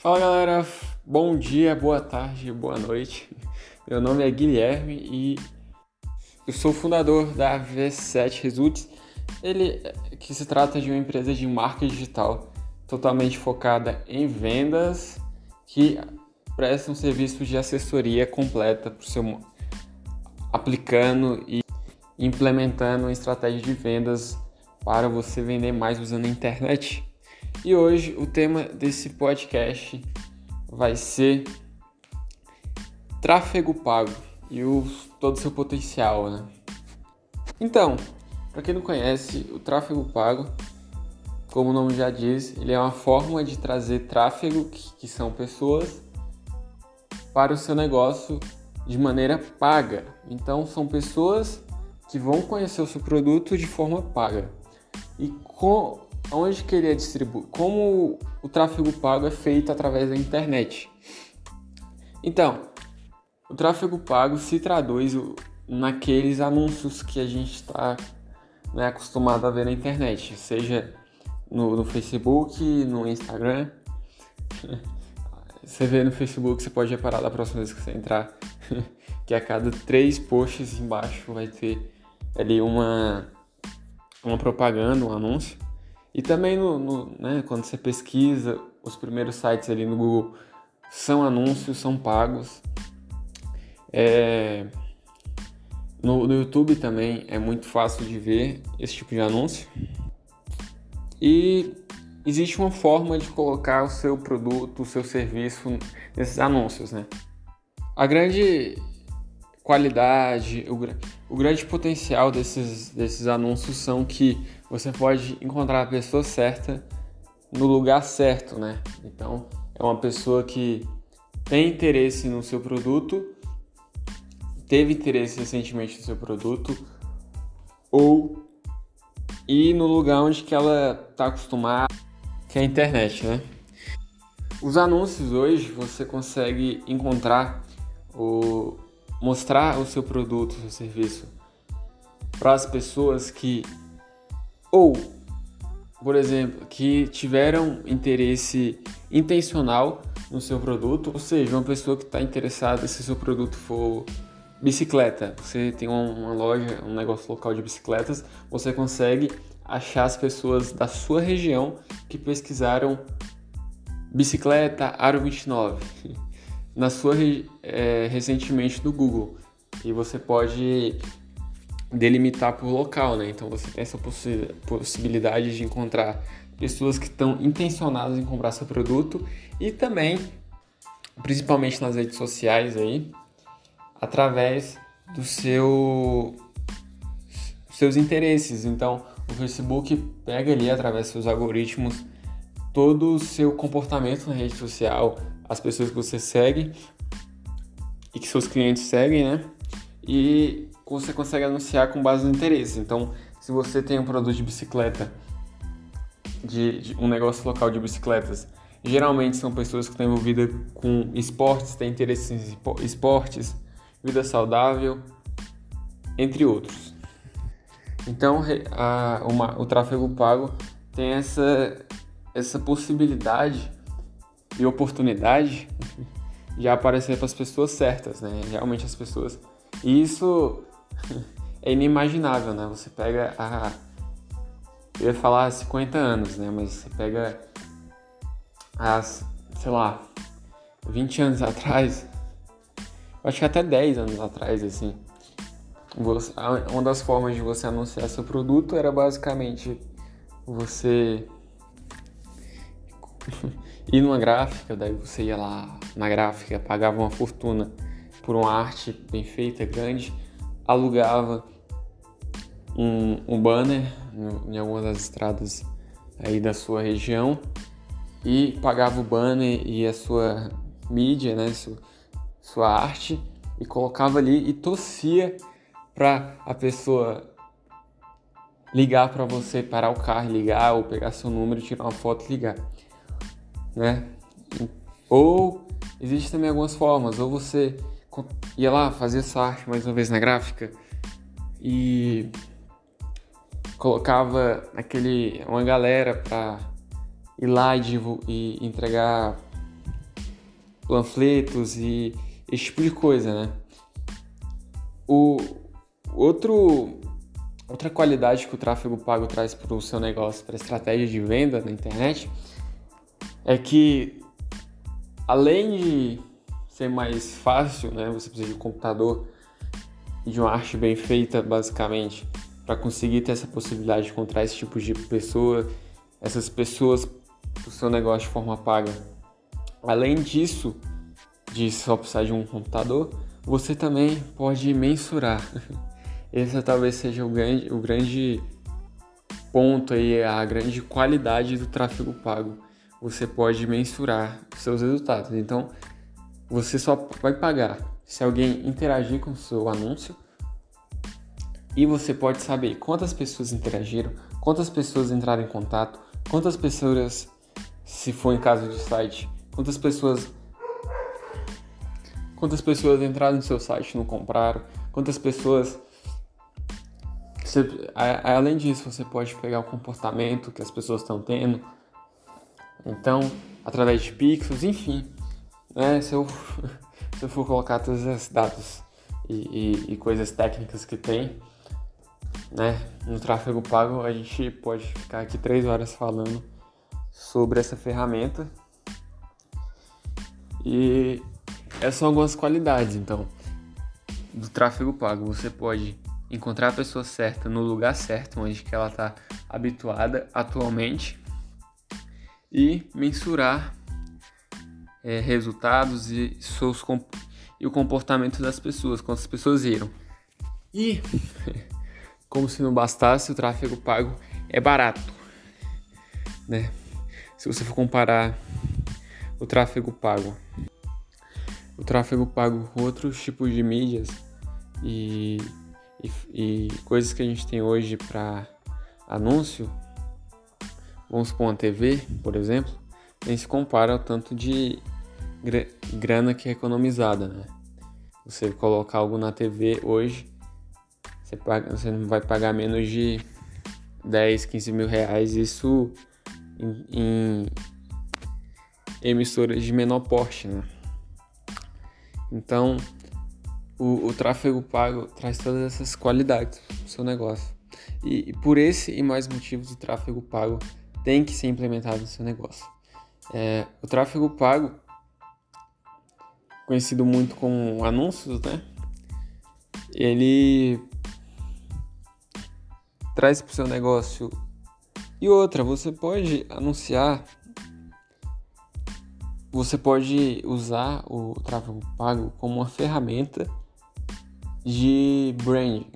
Fala galera, bom dia, boa tarde, boa noite. Meu nome é Guilherme e eu sou fundador da V7 Results. Ele que se trata de uma empresa de marketing digital totalmente focada em vendas que presta um serviço de assessoria completa para o seu aplicando e implementando uma estratégia de vendas para você vender mais usando a internet. E hoje o tema desse podcast vai ser tráfego pago e o, todo o seu potencial, né? Então, para quem não conhece, o tráfego pago, como o nome já diz, ele é uma forma de trazer tráfego, que, que são pessoas, para o seu negócio de maneira paga. Então, são pessoas que vão conhecer o seu produto de forma paga. E com, onde que ele é distribuído? Como o tráfego pago é feito através da internet. Então, o tráfego pago se traduz naqueles anúncios que a gente está né, acostumado a ver na internet, seja no, no Facebook, no Instagram. Você vê no Facebook, você pode reparar da próxima vez que você entrar que a cada três posts embaixo vai ter ali uma, uma propaganda, um anúncio. E também no, no, né, quando você pesquisa, os primeiros sites ali no Google são anúncios, são pagos. É, no, no YouTube também é muito fácil de ver esse tipo de anúncio. E existe uma forma de colocar o seu produto, o seu serviço nesses anúncios, né? A grande qualidade, o, o grande potencial desses, desses anúncios são que você pode encontrar a pessoa certa no lugar certo, né? Então, é uma pessoa que tem interesse no seu produto, teve interesse recentemente no seu produto, ou ir no lugar onde que ela está acostumada, que é a internet, né? Os anúncios hoje você consegue encontrar o, mostrar o seu produto, o seu serviço para as pessoas que ou por exemplo, que tiveram interesse intencional no seu produto, ou seja, uma pessoa que está interessada se seu produto for bicicleta, você tem uma loja, um negócio local de bicicletas, você consegue achar as pessoas da sua região que pesquisaram bicicleta Aro 29 na sua é, recentemente do Google e você pode delimitar por local, né? Então você tem essa possi possibilidade de encontrar pessoas que estão intencionadas em comprar seu produto e também, principalmente nas redes sociais aí, através do seu seus interesses. Então, o Facebook pega ali através dos seus algoritmos todo o seu comportamento na rede social, as pessoas que você segue e que seus clientes seguem, né? E você consegue anunciar com base no interesse. Então, se você tem um produto de bicicleta, de, de um negócio local de bicicletas, geralmente são pessoas que estão envolvidas com esportes, têm interesse em esportes, vida saudável, entre outros. Então, a, uma, o tráfego pago tem essa, essa possibilidade e oportunidade de aparecer para as pessoas certas, né? Realmente as pessoas. E isso é inimaginável, né? Você pega a. Eu ia falar 50 anos, né? Mas você pega as, sei lá, 20 anos atrás, acho que até 10 anos atrás, assim. Você, uma das formas de você anunciar seu produto era basicamente você ir numa gráfica, daí você ia lá na gráfica, pagava uma fortuna por uma arte bem feita, grande, alugava um, um banner em algumas das estradas aí da sua região e pagava o banner e a sua mídia, né, sua, sua arte e colocava ali e torcia para a pessoa ligar para você, parar o carro, ligar ou pegar seu número, tirar uma foto e ligar né? Ou existe também algumas formas, ou você ia lá fazer essa arte mais uma vez na gráfica e colocava aquele uma galera para ir lá e, e entregar panfletos e esse tipo de coisa, né? O outro outra qualidade que o tráfego pago traz para o seu negócio, para a estratégia de venda na internet, é que além de ser mais fácil, né? Você precisa de um computador e de uma arte bem feita, basicamente, para conseguir ter essa possibilidade de encontrar esse tipo de pessoa, essas pessoas para o seu negócio de forma paga. Além disso, de só precisar de um computador, você também pode mensurar. Esse talvez seja o grande, o grande ponto aí, a grande qualidade do tráfego pago. Você pode mensurar seus resultados. Então, você só vai pagar se alguém interagir com o seu anúncio e você pode saber quantas pessoas interagiram, quantas pessoas entraram em contato, quantas pessoas, se for em caso de site, quantas pessoas quantas pessoas entraram no seu site e não compraram, quantas pessoas você, além disso, você pode pegar o comportamento que as pessoas estão tendo. Então, através de pixels, enfim, né? Se eu, se eu for colocar todos esses dados e, e, e coisas técnicas que tem, né? No tráfego pago, a gente pode ficar aqui três horas falando sobre essa ferramenta. E essas são algumas qualidades, então, do tráfego pago. Você pode encontrar a pessoa certa no lugar certo, onde que ela está habituada atualmente e mensurar é, resultados e, seus, e o comportamento das pessoas, quantas pessoas viram. E, como se não bastasse, o tráfego pago é barato. Né? Se você for comparar o tráfego pago, o tráfego pago com outros tipos de mídias e, e, e coisas que a gente tem hoje para anúncio, vamos supor uma TV, por exemplo, nem se compara ao tanto de grana que é economizada, né? Você colocar algo na TV hoje, você, paga, você não vai pagar menos de 10, 15 mil reais, isso em, em emissoras de menor porte, né? Então, o, o tráfego pago traz todas essas qualidades pro seu negócio. E, e por esse e mais motivos, o tráfego pago tem que ser implementado no seu negócio. É, o tráfego pago, conhecido muito como anúncios, né? Ele traz para o seu negócio. E outra, você pode anunciar, você pode usar o tráfego pago como uma ferramenta de branding,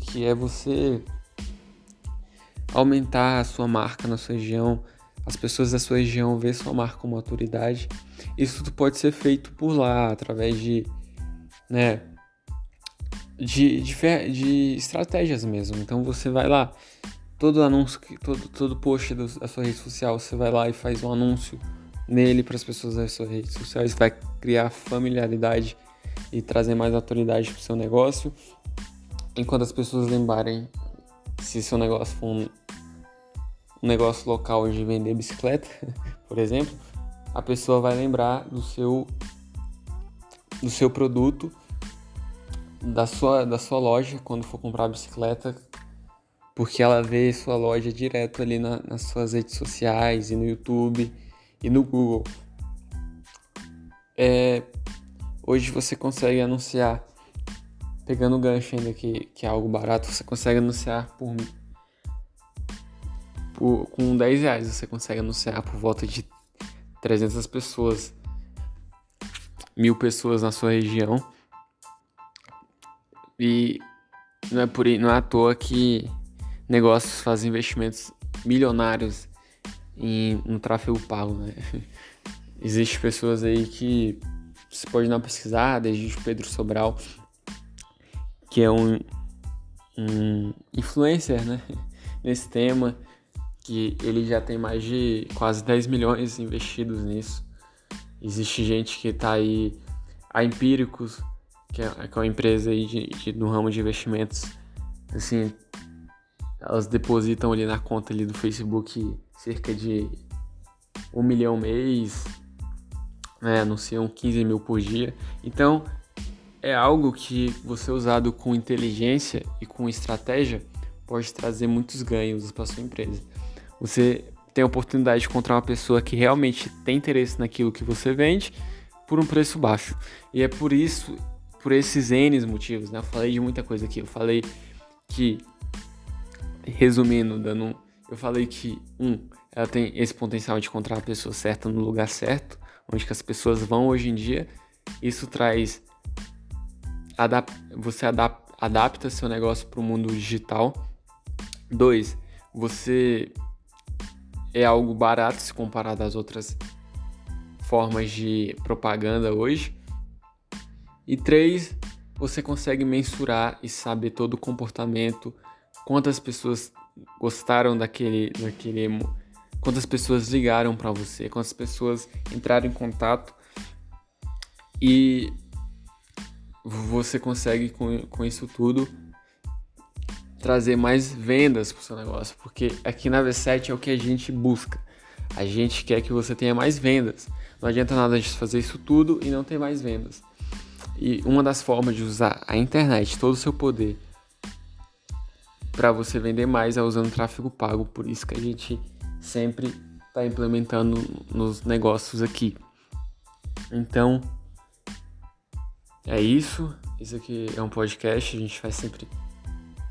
que é você aumentar a sua marca na sua região, as pessoas da sua região ver sua marca como autoridade. Isso tudo pode ser feito por lá, através de, né, de, de, de estratégias mesmo. Então você vai lá, todo anúncio, todo, todo post da sua rede social, você vai lá e faz um anúncio nele para as pessoas das suas redes sociais, vai criar familiaridade e trazer mais autoridade para o seu negócio. Enquanto as pessoas lembrarem se seu negócio for um, um negócio local de vender bicicleta, por exemplo, a pessoa vai lembrar do seu do seu produto, da sua, da sua loja quando for comprar a bicicleta, porque ela vê sua loja direto ali na, nas suas redes sociais e no YouTube e no Google. É, hoje você consegue anunciar, pegando o gancho ainda que, que é algo barato, você consegue anunciar por por, com 10 reais você consegue anunciar por volta de 300 pessoas, mil pessoas na sua região. E não é, por, não é à toa que negócios fazem investimentos milionários em, no tráfego pago, né? Existem pessoas aí que você pode dar uma pesquisada, existe Pedro Sobral, que é um, um influencer, né? Nesse tema, que ele já tem mais de quase 10 milhões investidos nisso. Existe gente que está aí, a Empíricos, que é, que é uma empresa aí de, de, no ramo de investimentos, assim, elas depositam ali na conta ali do Facebook cerca de um milhão mês. né, anunciam 15 mil por dia. Então, é algo que você usado com inteligência e com estratégia pode trazer muitos ganhos para sua empresa. Você tem a oportunidade de encontrar uma pessoa que realmente tem interesse naquilo que você vende por um preço baixo. E é por isso, por esses N motivos, né? Eu falei de muita coisa aqui. Eu falei que, resumindo, dando eu falei que, um, ela tem esse potencial de encontrar a pessoa certa no lugar certo, onde que as pessoas vão hoje em dia. Isso traz. Adap você adap adapta seu negócio para o mundo digital. Dois, você é algo barato se comparado às outras formas de propaganda hoje. E três, você consegue mensurar e saber todo o comportamento, quantas pessoas gostaram daquele, daquele quantas pessoas ligaram para você, quantas pessoas entraram em contato e você consegue com, com isso tudo trazer mais vendas para o seu negócio, porque aqui na V7 é o que a gente busca. A gente quer que você tenha mais vendas. Não adianta nada a gente fazer isso tudo e não ter mais vendas. E uma das formas de usar a internet, todo o seu poder, para você vender mais é usando tráfego pago. Por isso que a gente sempre está implementando nos negócios aqui. Então, é isso. Isso aqui é um podcast. A gente vai sempre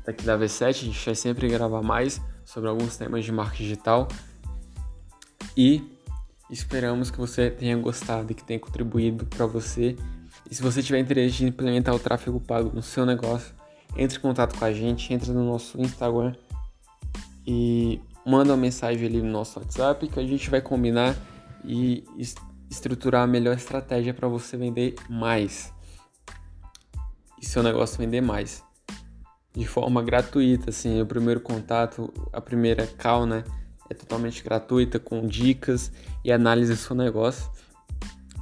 daqui da V7, a gente vai sempre gravar mais sobre alguns temas de marketing digital. E esperamos que você tenha gostado e que tenha contribuído para você. E se você tiver interesse em implementar o tráfego pago no seu negócio, entre em contato com a gente, entre no nosso Instagram e manda uma mensagem ali no nosso WhatsApp que a gente vai combinar e estruturar a melhor estratégia para você vender mais e seu negócio vender mais de forma gratuita, assim, o primeiro contato, a primeira call, né, é totalmente gratuita com dicas e análise do seu negócio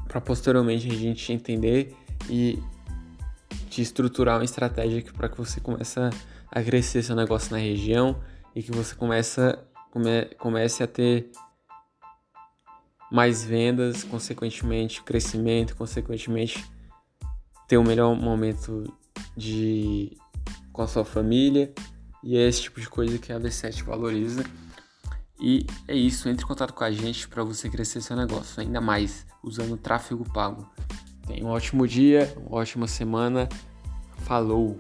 para posteriormente a gente entender e te estruturar uma estratégia para que você comece a crescer seu negócio na região e que você comece, come, comece a ter mais vendas, consequentemente crescimento, consequentemente ter um melhor momento de com a sua família e é esse tipo de coisa que a V7 valoriza. E é isso, entre em contato com a gente para você crescer seu negócio ainda mais usando tráfego pago. Tenha um ótimo dia, uma ótima semana. Falou!